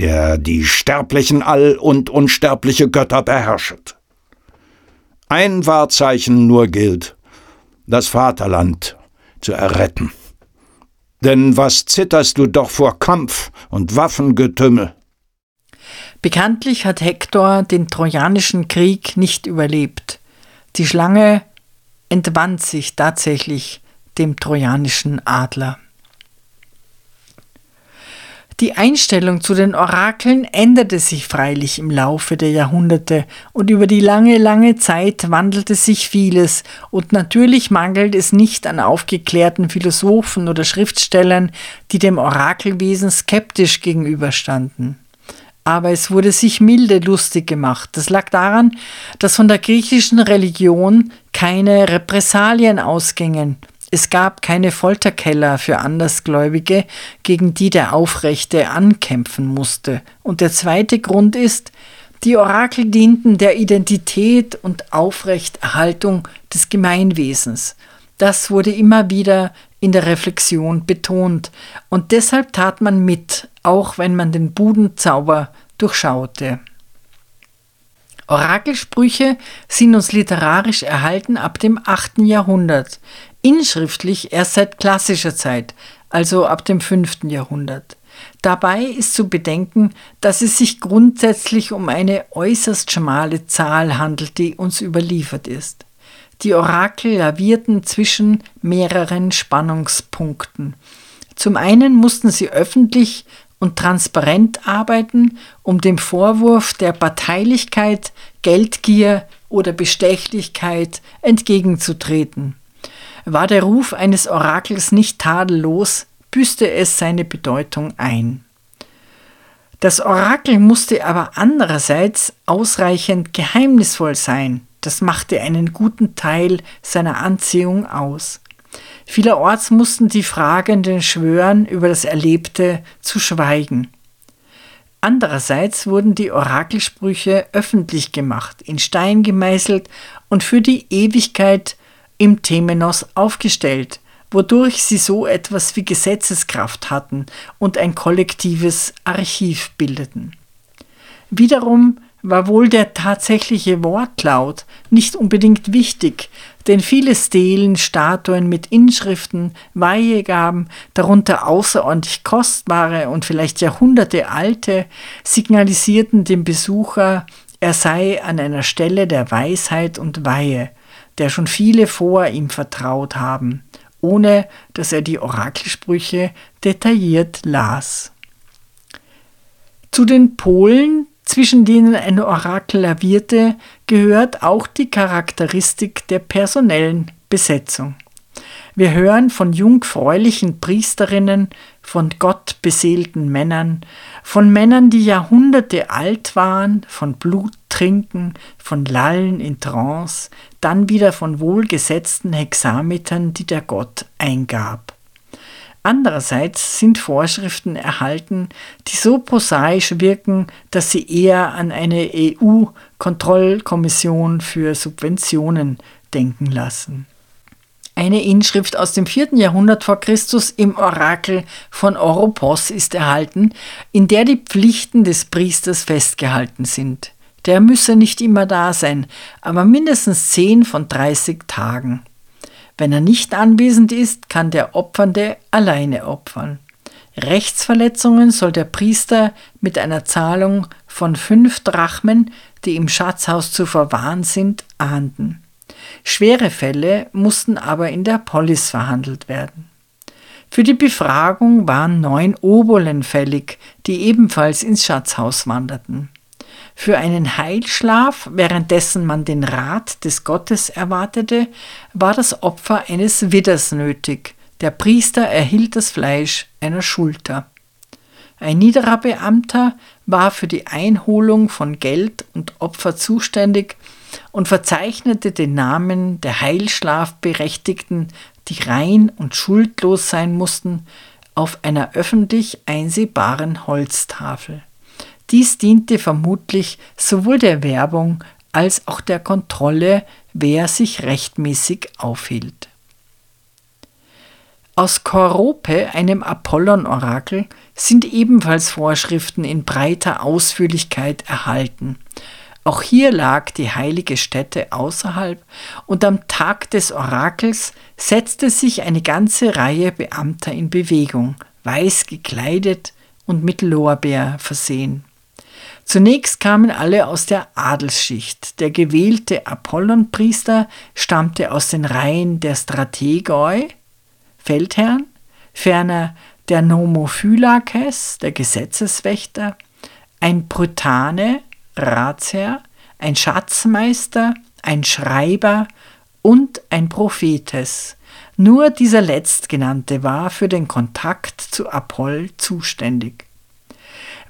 S2: der die sterblichen All- und unsterbliche Götter beherrschet. Ein Wahrzeichen nur gilt, das Vaterland zu erretten. Denn was zitterst du doch vor Kampf und Waffengetümmel?
S1: Bekanntlich hat Hektor den Trojanischen Krieg nicht überlebt. Die Schlange entwand sich tatsächlich dem trojanischen Adler. Die Einstellung zu den Orakeln änderte sich freilich im Laufe der Jahrhunderte und über die lange, lange Zeit wandelte sich vieles und natürlich mangelt es nicht an aufgeklärten Philosophen oder Schriftstellern, die dem Orakelwesen skeptisch gegenüberstanden. Aber es wurde sich milde lustig gemacht. Das lag daran, dass von der griechischen Religion keine Repressalien ausgingen es gab keine Folterkeller für Andersgläubige, gegen die der Aufrechte ankämpfen musste. Und der zweite Grund ist, die Orakel dienten der Identität und Aufrechterhaltung des Gemeinwesens. Das wurde immer wieder in der Reflexion betont, und deshalb tat man mit, auch wenn man den Budenzauber durchschaute. Orakelsprüche sind uns literarisch erhalten ab dem 8. Jahrhundert inschriftlich erst seit klassischer Zeit, also ab dem 5. Jahrhundert. Dabei ist zu bedenken, dass es sich grundsätzlich um eine äußerst schmale Zahl handelt, die uns überliefert ist. Die Orakel lavierten zwischen mehreren Spannungspunkten. Zum einen mussten sie öffentlich und transparent arbeiten, um dem Vorwurf der Parteilichkeit, Geldgier oder Bestechlichkeit entgegenzutreten. War der Ruf eines Orakels nicht tadellos, büßte es seine Bedeutung ein. Das Orakel musste aber andererseits ausreichend geheimnisvoll sein. Das machte einen guten Teil seiner Anziehung aus. Vielerorts mussten die Fragenden schwören, über das Erlebte zu schweigen. Andererseits wurden die Orakelsprüche öffentlich gemacht, in Stein gemeißelt und für die Ewigkeit im Temenos aufgestellt, wodurch sie so etwas wie Gesetzeskraft hatten und ein kollektives Archiv bildeten. Wiederum war wohl der tatsächliche Wortlaut nicht unbedingt wichtig, denn viele Stelen, Statuen mit Inschriften, Weihegaben, darunter außerordentlich kostbare und vielleicht Jahrhunderte alte, signalisierten dem Besucher, er sei an einer Stelle der Weisheit und Weihe, der schon viele vor ihm vertraut haben, ohne dass er die Orakelsprüche detailliert las. Zu den Polen, zwischen denen ein Orakel lavierte, gehört auch die Charakteristik der personellen Besetzung. Wir hören von jungfräulichen Priesterinnen, von gottbeseelten Männern, von Männern, die Jahrhunderte alt waren, von Bluttrinken, von Lallen in Trance, dann wieder von wohlgesetzten Hexametern, die der Gott eingab. Andererseits sind Vorschriften erhalten, die so prosaisch wirken, dass sie eher an eine EU-Kontrollkommission für Subventionen denken lassen. Eine Inschrift aus dem 4. Jahrhundert vor Christus im Orakel von Oropos ist erhalten, in der die Pflichten des Priesters festgehalten sind. Der müsse nicht immer da sein, aber mindestens 10 von 30 Tagen. Wenn er nicht anwesend ist, kann der Opfernde alleine opfern. Rechtsverletzungen soll der Priester mit einer Zahlung von fünf Drachmen, die im Schatzhaus zu verwahren sind, ahnden. Schwere Fälle mussten aber in der Polis verhandelt werden. Für die Befragung waren neun Obolen fällig, die ebenfalls ins Schatzhaus wanderten. Für einen Heilschlaf, währenddessen man den Rat des Gottes erwartete, war das Opfer eines Widders nötig. Der Priester erhielt das Fleisch einer Schulter. Ein niederer Beamter war für die Einholung von Geld und Opfer zuständig und verzeichnete den Namen der Heilschlafberechtigten, die rein und schuldlos sein mussten, auf einer öffentlich einsehbaren Holztafel. Dies diente vermutlich sowohl der Werbung als auch der Kontrolle, wer sich rechtmäßig aufhielt. Aus Chorope, einem Apollon-Orakel, sind ebenfalls Vorschriften in breiter Ausführlichkeit erhalten. Auch hier lag die heilige Stätte außerhalb, und am Tag des Orakels setzte sich eine ganze Reihe Beamter in Bewegung, weiß gekleidet und mit Lorbeer versehen. Zunächst kamen alle aus der Adelsschicht. Der gewählte Apollonpriester stammte aus den Reihen der Strategoi, Feldherren, ferner der Nomophylakes, der Gesetzeswächter, ein Prytane, Ratsherr, ein Schatzmeister, ein Schreiber und ein Prophetes. Nur dieser letztgenannte war für den Kontakt zu Apoll zuständig.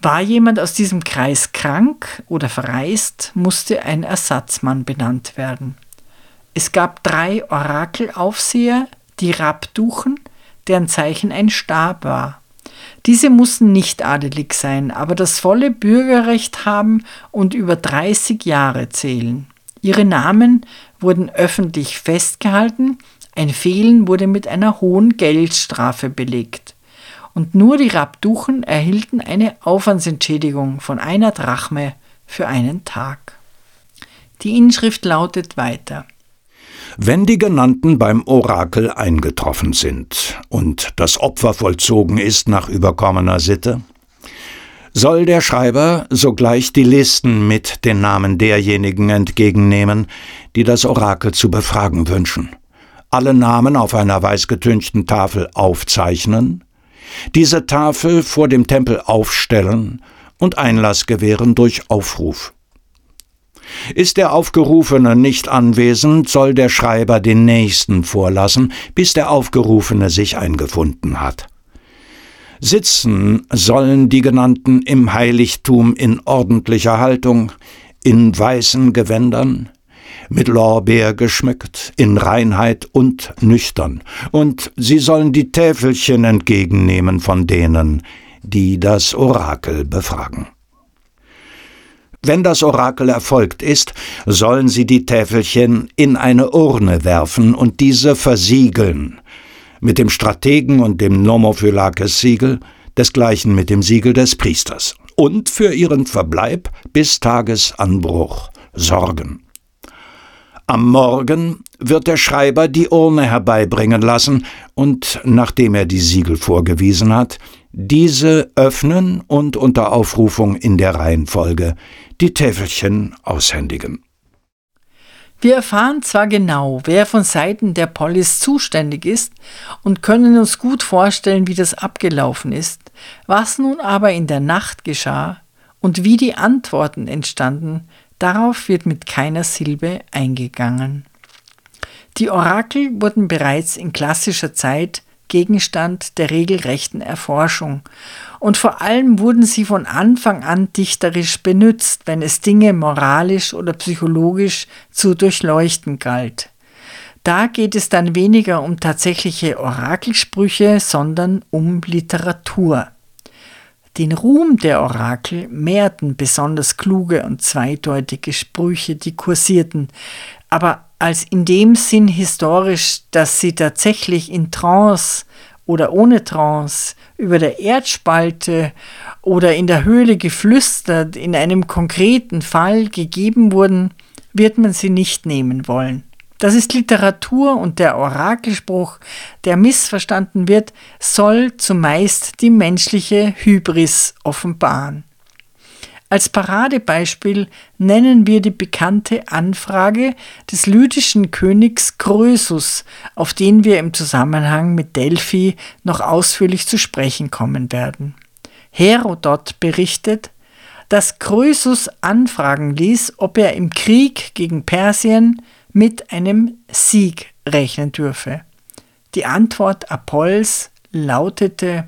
S1: War jemand aus diesem Kreis krank oder verreist, musste ein Ersatzmann benannt werden. Es gab drei Orakelaufseher, die Rabduchen, deren Zeichen ein Stab war. Diese mussten nicht adelig sein, aber das volle Bürgerrecht haben und über 30 Jahre zählen. Ihre Namen wurden öffentlich festgehalten, ein Fehlen wurde mit einer hohen Geldstrafe belegt und nur die Rabduchen erhielten eine Aufwandsentschädigung von einer Drachme für einen Tag. Die Inschrift lautet weiter.
S2: Wenn die genannten beim Orakel eingetroffen sind und das Opfer vollzogen ist nach überkommener Sitte, soll der Schreiber sogleich die Listen mit den Namen derjenigen entgegennehmen, die das Orakel zu befragen wünschen, alle Namen auf einer weißgetünchten Tafel aufzeichnen, diese Tafel vor dem Tempel aufstellen und Einlass gewähren durch Aufruf. Ist der Aufgerufene nicht anwesend, soll der Schreiber den Nächsten vorlassen, bis der Aufgerufene sich eingefunden hat. Sitzen sollen die genannten im Heiligtum in ordentlicher Haltung, in weißen Gewändern, mit Lorbeer geschmückt, in Reinheit und nüchtern, und sie sollen die Täfelchen entgegennehmen von denen, die das Orakel befragen. Wenn das Orakel erfolgt ist, sollen sie die Täfelchen in eine Urne werfen und diese versiegeln, mit dem Strategen und dem Nomophylakes-Siegel, desgleichen mit dem Siegel des Priesters, und für ihren Verbleib bis Tagesanbruch sorgen. Am Morgen wird der Schreiber die Urne herbeibringen lassen und, nachdem er die Siegel vorgewiesen hat, diese öffnen und unter Aufrufung in der Reihenfolge die Täfelchen aushändigen.
S1: Wir erfahren zwar genau, wer von Seiten der Polis zuständig ist und können uns gut vorstellen, wie das abgelaufen ist, was nun aber in der Nacht geschah und wie die Antworten entstanden, Darauf wird mit keiner Silbe eingegangen. Die Orakel wurden bereits in klassischer Zeit Gegenstand der regelrechten Erforschung und vor allem wurden sie von Anfang an dichterisch benützt, wenn es Dinge moralisch oder psychologisch zu durchleuchten galt. Da geht es dann weniger um tatsächliche Orakelsprüche, sondern um Literatur. Den Ruhm der Orakel mehrten besonders kluge und zweideutige Sprüche, die kursierten, aber als in dem Sinn historisch, dass sie tatsächlich in Trance oder ohne Trance über der Erdspalte oder in der Höhle geflüstert in einem konkreten Fall gegeben wurden, wird man sie nicht nehmen wollen. Das ist Literatur und der Orakelspruch, der missverstanden wird, soll zumeist die menschliche Hybris offenbaren. Als Paradebeispiel nennen wir die bekannte Anfrage des lydischen Königs Krösus, auf den wir im Zusammenhang mit Delphi noch ausführlich zu sprechen kommen werden. Herodot berichtet, dass Krösus anfragen ließ, ob er im Krieg gegen Persien mit einem Sieg rechnen dürfe. Die Antwort Apolls lautete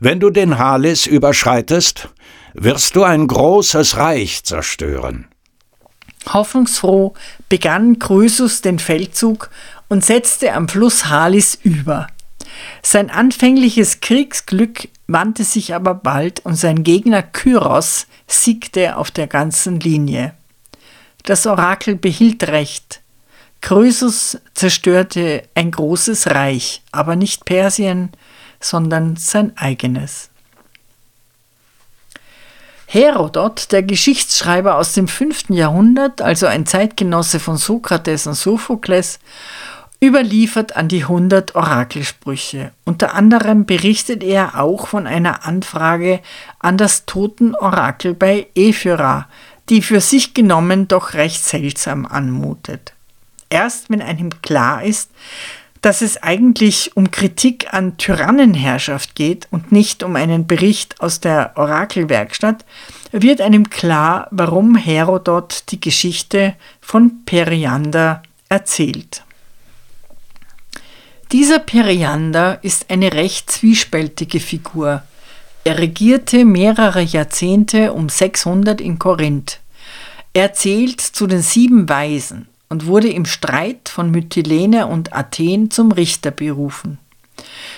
S2: Wenn du den Halis überschreitest, wirst du ein großes Reich zerstören.
S1: Hoffnungsfroh begann Krösus den Feldzug und setzte am Fluss Halis über. Sein anfängliches Kriegsglück wandte sich aber bald und sein Gegner Kyros siegte auf der ganzen Linie. Das Orakel behielt Recht. Krösus zerstörte ein großes Reich, aber nicht Persien, sondern sein eigenes. Herodot, der Geschichtsschreiber aus dem 5. Jahrhundert, also ein Zeitgenosse von Sokrates und Sophokles, überliefert an die 100 Orakelsprüche. Unter anderem berichtet er auch von einer Anfrage an das Totenorakel bei Ephyra, die für sich genommen doch recht seltsam anmutet. Erst wenn einem klar ist, dass es eigentlich um Kritik an Tyrannenherrschaft geht und nicht um einen Bericht aus der Orakelwerkstatt, wird einem klar, warum Herodot die Geschichte von Periander erzählt. Dieser Periander ist eine recht zwiespältige Figur. Er regierte mehrere Jahrzehnte um 600 in Korinth. Er zählt zu den sieben Weisen und wurde im Streit von Mytilene und Athen zum Richter berufen.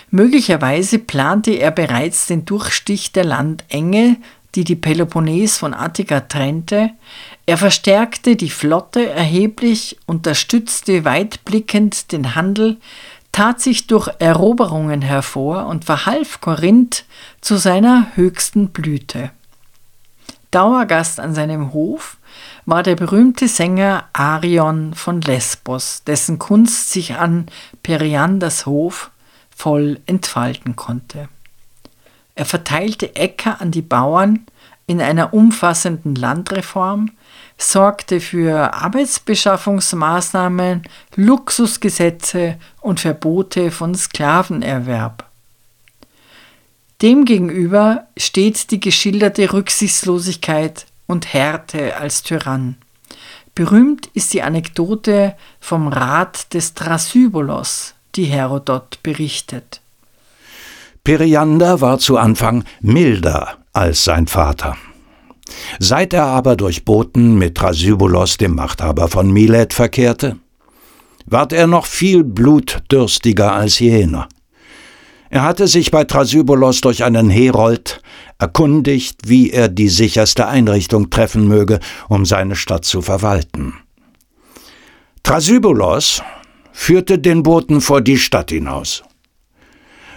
S1: Möglicherweise plante er bereits den Durchstich der Landenge, die die Peloponnes von Attika trennte. Er verstärkte die Flotte erheblich, unterstützte weitblickend den Handel, tat sich durch Eroberungen hervor und verhalf Korinth zu seiner höchsten Blüte. Dauergast an seinem Hof war der berühmte Sänger Arion von Lesbos, dessen Kunst sich an Perianders Hof voll entfalten konnte. Er verteilte Äcker an die Bauern in einer umfassenden Landreform, sorgte für Arbeitsbeschaffungsmaßnahmen, Luxusgesetze und Verbote von Sklavenerwerb. Demgegenüber steht die geschilderte Rücksichtslosigkeit und Härte als Tyrann. Berühmt ist die Anekdote vom Rat des Thrasybulos, die Herodot berichtet.
S2: Periander war zu Anfang milder als sein Vater. Seit er aber durch Boten mit Thrasybulos, dem Machthaber von Milet, verkehrte, ward er noch viel blutdürstiger als jener. Er hatte sich bei Thrasybulos durch einen Herold erkundigt, wie er die sicherste Einrichtung treffen möge, um seine Stadt zu verwalten. Thrasybulos führte den Boten vor die Stadt hinaus.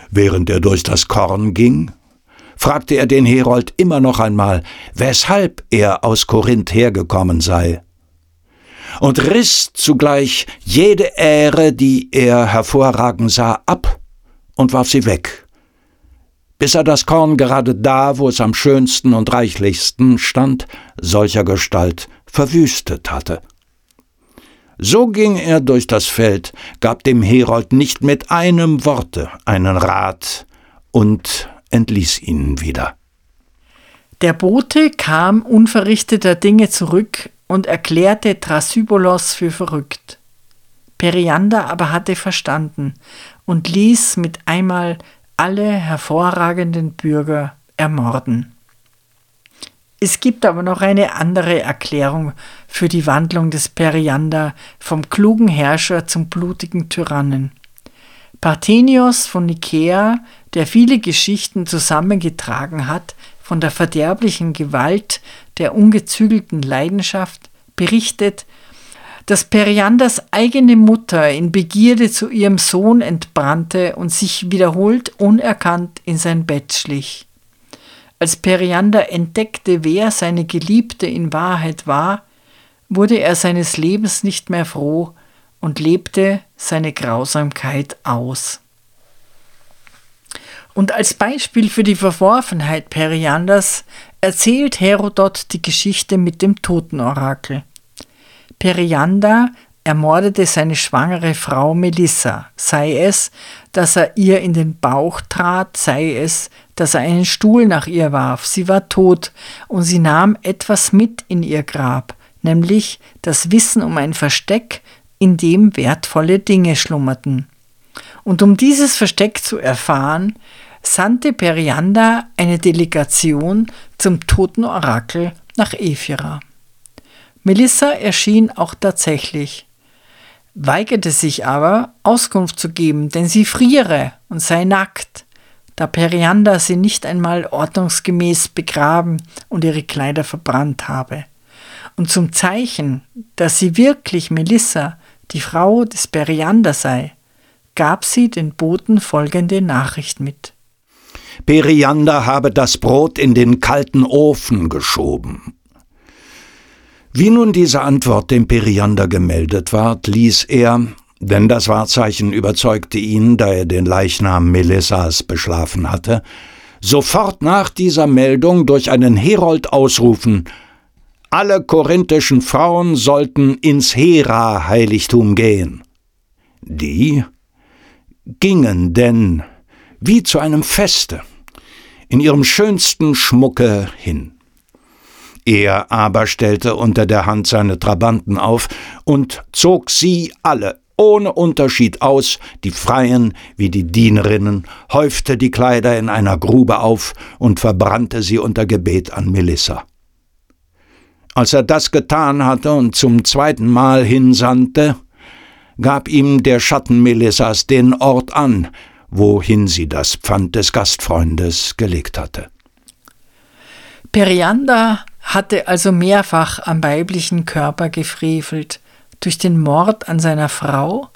S2: Während er durch das Korn ging, fragte er den Herold immer noch einmal, weshalb er aus Korinth hergekommen sei, und riss zugleich jede Ähre, die er hervorragen sah, ab und warf sie weg bis er das Korn gerade da, wo es am schönsten und reichlichsten stand, solcher Gestalt verwüstet hatte. So ging er durch das Feld, gab dem Herold nicht mit einem Worte einen Rat und entließ ihn wieder.
S1: Der Bote kam unverrichteter Dinge zurück und erklärte Thrasybulos für verrückt. Periander aber hatte verstanden und ließ mit einmal alle hervorragenden Bürger ermorden. Es gibt aber noch eine andere Erklärung für die Wandlung des Periander vom klugen Herrscher zum blutigen Tyrannen. Parthenios von Nikäa, der viele Geschichten zusammengetragen hat von der verderblichen Gewalt der ungezügelten Leidenschaft, berichtet, dass Perianders eigene Mutter in Begierde zu ihrem Sohn entbrannte und sich wiederholt unerkannt in sein Bett schlich. Als Periander entdeckte, wer seine Geliebte in Wahrheit war, wurde er seines Lebens nicht mehr froh und lebte seine Grausamkeit aus. Und als Beispiel für die Verworfenheit Perianders erzählt Herodot die Geschichte mit dem Totenorakel. Periander ermordete seine schwangere Frau Melissa, sei es, dass er ihr in den Bauch trat, sei es, dass er einen Stuhl nach ihr warf. Sie war tot und sie nahm etwas mit in ihr Grab, nämlich das Wissen um ein Versteck, in dem wertvolle Dinge schlummerten. Und um dieses Versteck zu erfahren, sandte Periander eine Delegation zum toten Orakel nach Ephira. Melissa erschien auch tatsächlich, weigerte sich aber, Auskunft zu geben, denn sie friere und sei nackt, da Periander sie nicht einmal ordnungsgemäß begraben und ihre Kleider verbrannt habe. Und zum Zeichen, dass sie wirklich Melissa, die Frau des Periander sei, gab sie den Boten folgende Nachricht mit.
S2: Periander habe das Brot in den kalten Ofen geschoben. Wie nun diese Antwort dem Periander gemeldet ward, ließ er, denn das Wahrzeichen überzeugte ihn, da er den Leichnam Melissas beschlafen hatte, sofort nach dieser Meldung durch einen Herold ausrufen, alle korinthischen Frauen sollten ins Hera-Heiligtum gehen. Die gingen denn wie zu einem Feste in ihrem schönsten Schmucke hin. Er aber stellte unter der Hand seine Trabanten auf und zog sie alle ohne Unterschied aus, die Freien wie die Dienerinnen, häufte die Kleider in einer Grube auf und verbrannte sie unter Gebet an Melissa. Als er das getan hatte und zum zweiten Mal hinsandte, gab ihm der Schatten Melissas den Ort an, wohin sie das Pfand des Gastfreundes gelegt hatte.
S1: Periander hatte also mehrfach am weiblichen Körper gefrevelt, durch den Mord an seiner Frau,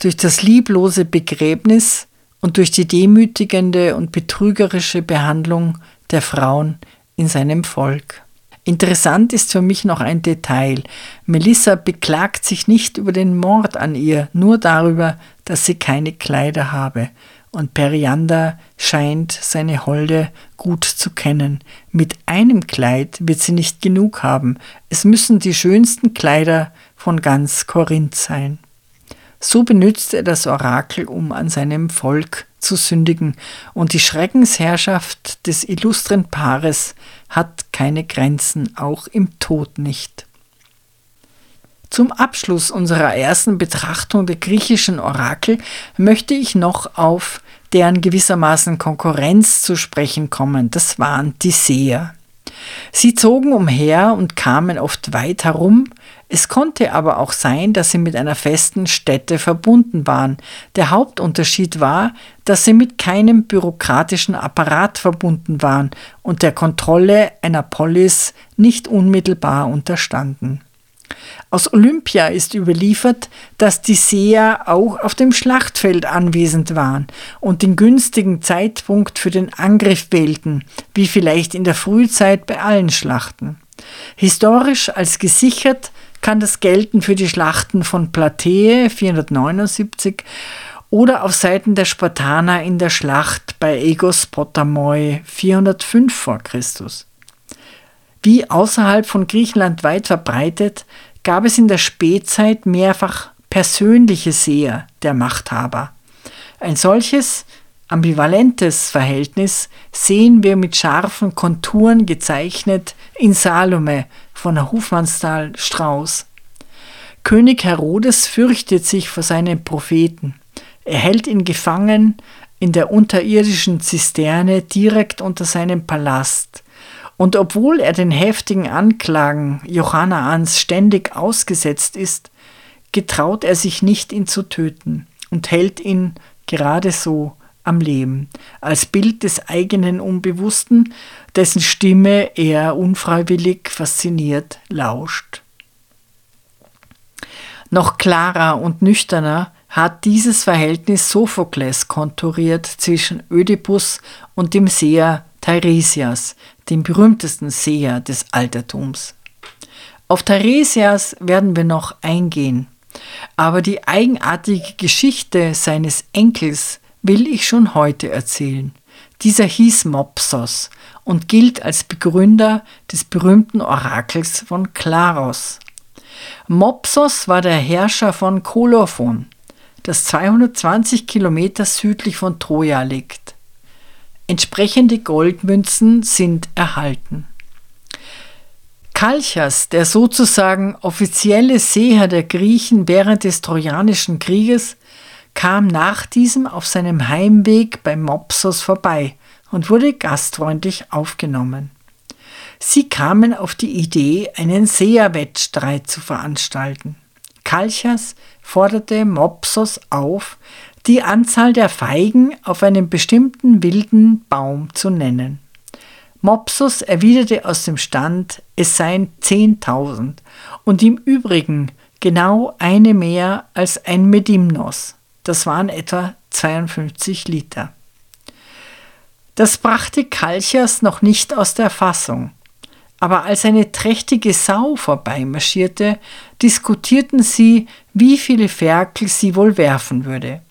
S1: durch das lieblose Begräbnis und durch die demütigende und betrügerische Behandlung der Frauen in seinem Volk. Interessant ist für mich noch ein Detail. Melissa beklagt sich nicht über den Mord an ihr, nur darüber, dass sie keine Kleider habe. Und Periander scheint seine Holde gut zu kennen. Mit einem Kleid wird sie nicht genug haben. Es müssen die schönsten Kleider von ganz Korinth sein. So benützt er das Orakel, um an seinem Volk zu sündigen, und die Schreckensherrschaft des illustren Paares hat keine Grenzen, auch im Tod nicht. Zum Abschluss unserer ersten Betrachtung der griechischen Orakel möchte ich noch auf deren gewissermaßen Konkurrenz zu sprechen kommen. Das waren die Seher. Sie zogen umher und kamen oft weit herum, es konnte aber auch sein, dass sie mit einer festen Stätte verbunden waren. Der Hauptunterschied war, dass sie mit keinem bürokratischen Apparat verbunden waren und der Kontrolle einer Polis nicht unmittelbar unterstanden. Aus Olympia ist überliefert, dass die Seher auch auf dem Schlachtfeld anwesend waren und den günstigen Zeitpunkt für den Angriff wählten, wie vielleicht in der Frühzeit bei allen Schlachten. Historisch als gesichert kann das gelten für die Schlachten von Platee 479 oder auf Seiten der Spartaner in der Schlacht bei Egos Potamoi 405 v. Chr. Wie außerhalb von Griechenland weit verbreitet, gab es in der Spätzeit mehrfach persönliche Seher der Machthaber. Ein solches ambivalentes Verhältnis sehen wir mit scharfen Konturen gezeichnet in Salome von Hofmannsthal Strauß. König Herodes fürchtet sich vor seinen Propheten. Er hält ihn gefangen in der unterirdischen Zisterne direkt unter seinem Palast. Und obwohl er den heftigen Anklagen Johannaans ständig ausgesetzt ist, getraut er sich nicht, ihn zu töten und hält ihn gerade so am Leben, als Bild des eigenen Unbewussten, dessen Stimme er unfreiwillig fasziniert lauscht. Noch klarer und nüchterner hat dieses Verhältnis Sophokles konturiert zwischen Ödipus und dem Seher Teiresias, dem berühmtesten Seher des Altertums. Auf Teiresias werden wir noch eingehen, aber die eigenartige Geschichte seines Enkels will ich schon heute erzählen. Dieser hieß Mopsos und gilt als Begründer des berühmten Orakels von Klaros. Mopsos war der Herrscher von Kolophon, das 220 Kilometer südlich von Troja liegt. Entsprechende Goldmünzen sind erhalten. Kalchas, der sozusagen offizielle Seher der Griechen während des Trojanischen Krieges, kam nach diesem auf seinem Heimweg bei Mopsos vorbei und wurde gastfreundlich aufgenommen. Sie kamen auf die Idee, einen Seherwettstreit zu veranstalten. Kalchas forderte Mopsos auf, die Anzahl der Feigen auf einem bestimmten wilden Baum zu nennen. Mopsos erwiderte aus dem Stand, es seien zehntausend und im Übrigen genau eine mehr als ein Medimnos. Das waren etwa 52 Liter. Das brachte Kalchas noch nicht aus der Fassung. Aber als eine trächtige Sau vorbeimarschierte, diskutierten sie, wie viele Ferkel sie wohl werfen würde.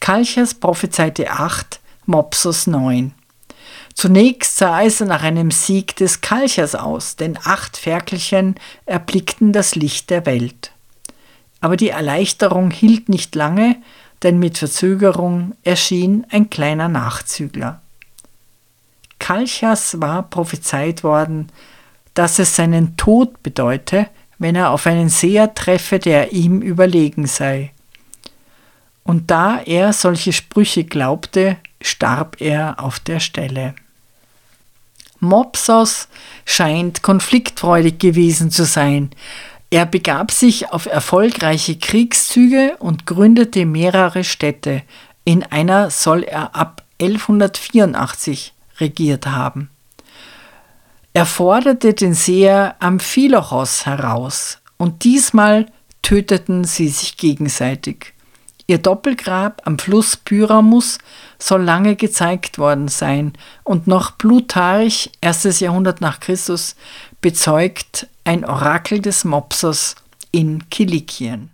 S1: Kalchas prophezeite acht, Mopsos neun. Zunächst sah es nach einem Sieg des Kalchers aus, denn acht Ferkelchen erblickten das Licht der Welt. Aber die Erleichterung hielt nicht lange, denn mit Verzögerung erschien ein kleiner Nachzügler. Kalchas war prophezeit worden, dass es seinen Tod bedeute, wenn er auf einen Seher treffe, der ihm überlegen sei. Und da er solche Sprüche glaubte, starb er auf der Stelle. Mopsos scheint konfliktfreudig gewesen zu sein, er begab sich auf erfolgreiche Kriegszüge und gründete mehrere Städte. In einer soll er ab 1184 regiert haben. Er forderte den Seher Amphilochos heraus und diesmal töteten sie sich gegenseitig. Ihr Doppelgrab am Fluss Pyramus soll lange gezeigt worden sein und noch Plutarch, erstes Jahrhundert nach Christus, bezeugt ein Orakel des Mopsos in Kilikien.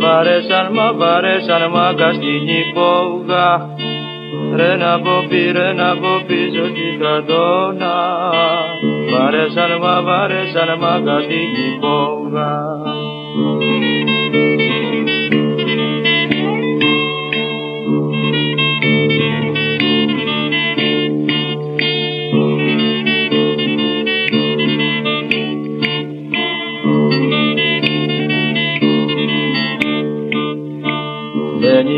S3: Βαρέσαν μα βαρέσαν μα καστινή πόγα Ρε να πω πήρε να πω πίσω τη στρατόνα Βαρέσαν μα βαρέσαν μα καστινή πόγα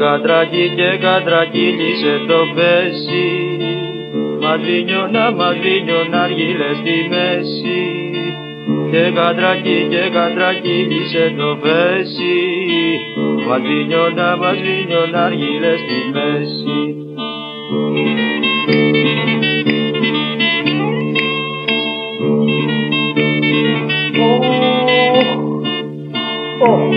S3: κατρακί και κατρακύλισε το πέσι Μαδρίνιωνα, μαδρίνιωνα αργύλε στη μέση. Και κατρακί και κατρακύλισε το πέσι Μαδρίνιωνα, μαδρίνιωνα αργύλε στη μέση. Και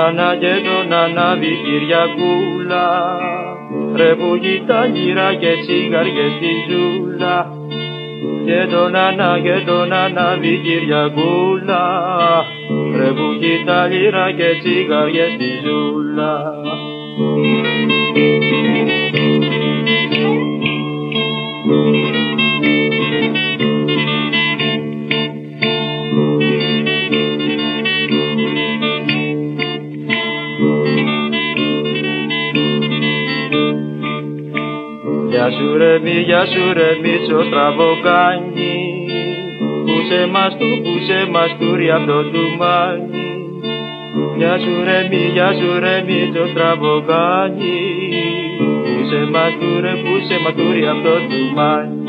S3: νανά και το νανά Κυριακούλα Ρε που και τσιγαριές στη ζούλα. Και το νανά και το νανά Κυριακούλα Ρε που και τσιγαριές στη ζούλα. Σου ρε μη, γεια σου ρε μίτσο στραβοκάνι Πούσε μας του, πούσε μας του απ' το τουμάνι Γεια σου ρε μη, γεια σου ρε μίτσο στραβοκάνι Πούσε μας του ρε, πούσε μας του απ' το τουμάνι